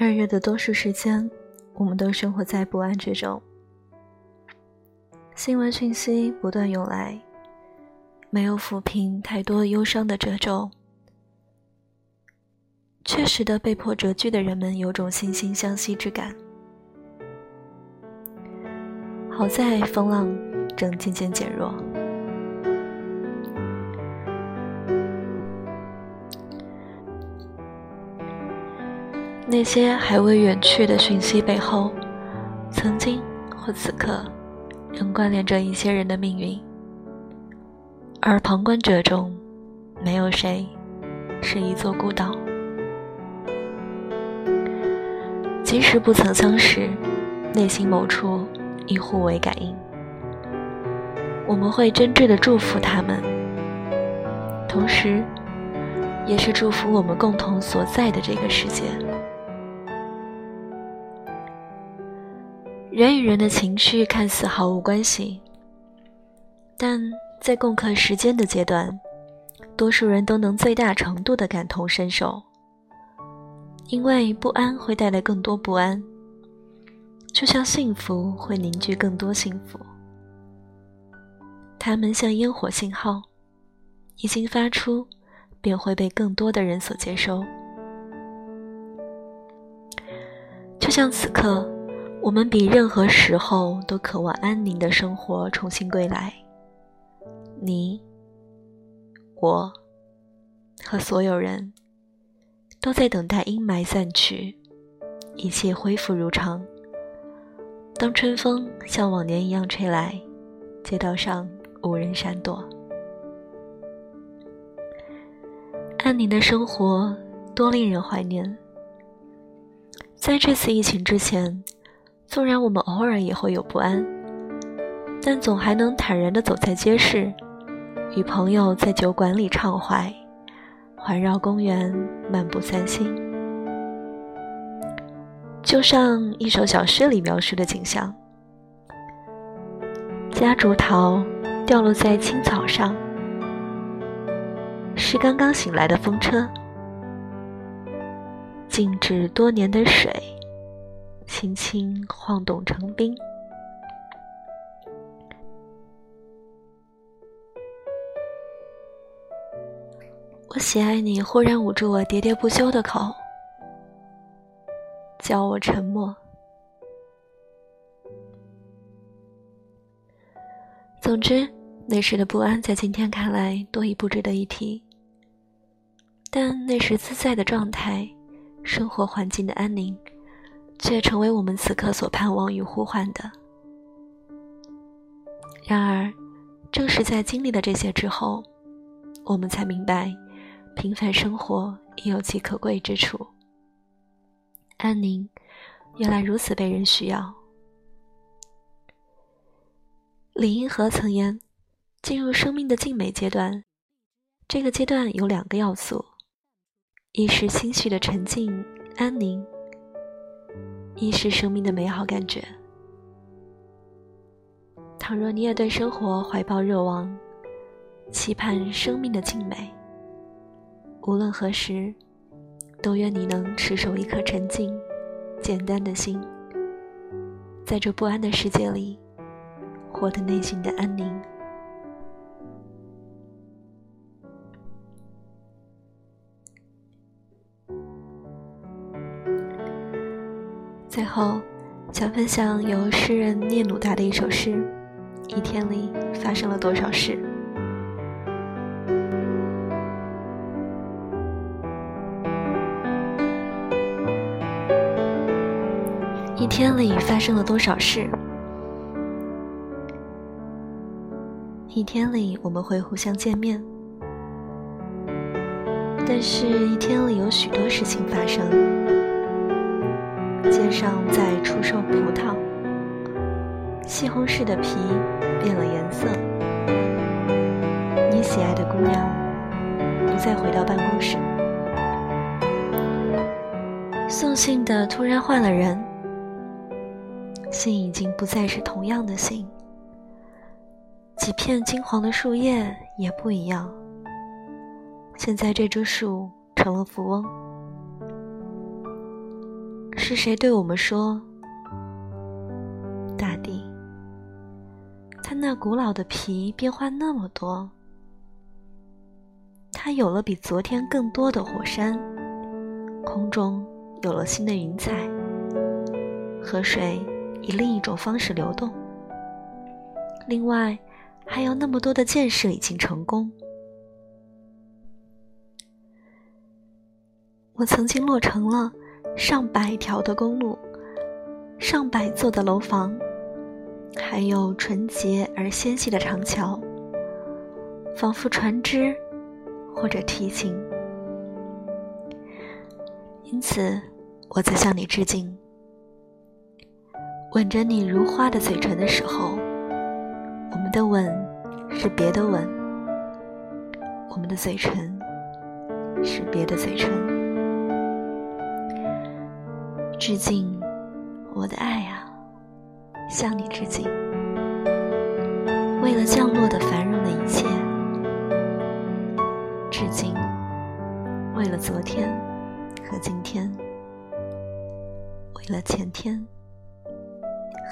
二月的多数时间，我们都生活在不安之中。新闻讯息不断涌来，没有抚平太多忧伤的褶皱，却使得被迫蛰居的人们有种惺惺相惜之感。好在风浪正渐渐减弱。那些还未远去的讯息背后，曾经或此刻，仍关联着一些人的命运。而旁观者中，没有谁是一座孤岛。即使不曾相识，内心某处亦互为感应。我们会真挚的祝福他们，同时，也是祝福我们共同所在的这个世界。人与人的情绪看似毫无关系，但在共克时间的阶段，多数人都能最大程度的感同身受。因为不安会带来更多不安，就像幸福会凝聚更多幸福。它们像烟火信号，一经发出，便会被更多的人所接收。就像此刻。我们比任何时候都渴望安宁的生活重新归来。你、我和所有人都在等待阴霾散去，一切恢复如常。当春风像往年一样吹来，街道上无人闪躲。安宁的生活多令人怀念。在这次疫情之前。纵然我们偶尔也会有不安，但总还能坦然地走在街市，与朋友在酒馆里畅怀，环绕公园漫步散心。就像一首小诗里描述的景象：夹竹桃掉落在青草上，是刚刚醒来的风车，静止多年的水。轻轻晃动成冰。我喜爱你忽然捂住我喋喋不休的口，叫我沉默。总之，那时的不安在今天看来多已不值得一提。但那时自在的状态，生活环境的安宁。却成为我们此刻所盼望与呼唤的。然而，正是在经历了这些之后，我们才明白，平凡生活也有其可贵之处。安宁，原来如此被人需要。李银河曾言：“进入生命的静美阶段，这个阶段有两个要素，一是心绪的沉静安宁。”一是生命的美好感觉。倘若你也对生活怀抱热望，期盼生命的静美，无论何时，都愿你能持守一颗沉静、简单的心，在这不安的世界里，获得内心的安宁。最后，想分享由诗人聂鲁达的一首诗：一天里发生了多少事？天里发生了多少事？一天里我们会互相见面，但是一天里有许多事情发生。街上在出售葡萄，西红柿的皮变了颜色。你喜爱的姑娘不再回到办公室，送信的突然换了人，信已经不再是同样的信，几片金黄的树叶也不一样。现在这株树成了富翁。是谁对我们说：“大地，它那古老的皮变化那么多，它有了比昨天更多的火山，空中有了新的云彩，河水以另一种方式流动。另外，还有那么多的建设已经成功。我曾经落成了。”上百条的公路，上百座的楼房，还有纯洁而纤细的长桥，仿佛船只或者提琴。因此，我在向你致敬。吻着你如花的嘴唇的时候，我们的吻是别的吻，我们的嘴唇是别的嘴唇。致敬，我的爱啊，向你致敬。为了降落的繁荣的一切，致敬。为了昨天和今天，为了前天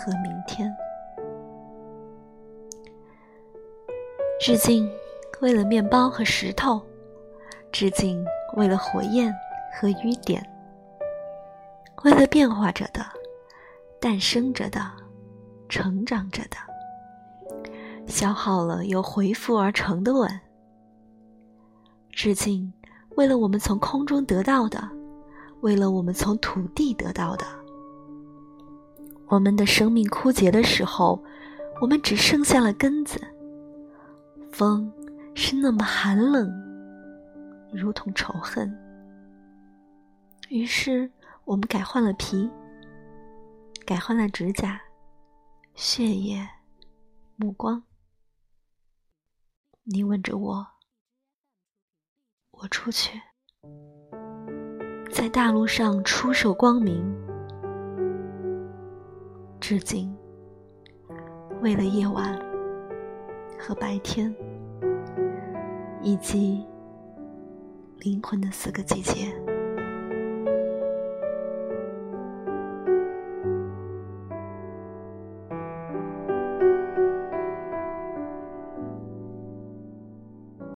和明天，致敬。为了面包和石头，致敬。为了火焰和雨点。为了变化着的、诞生着的、成长着的、消耗了又恢复而成的吻，致敬；为了我们从空中得到的，为了我们从土地得到的，我们的生命枯竭的时候，我们只剩下了根子。风是那么寒冷，如同仇恨。于是。我们改换了皮，改换了指甲、血液、目光。你吻着我，我出去，在大路上出售光明，致敬，为了夜晚和白天，以及灵魂的四个季节。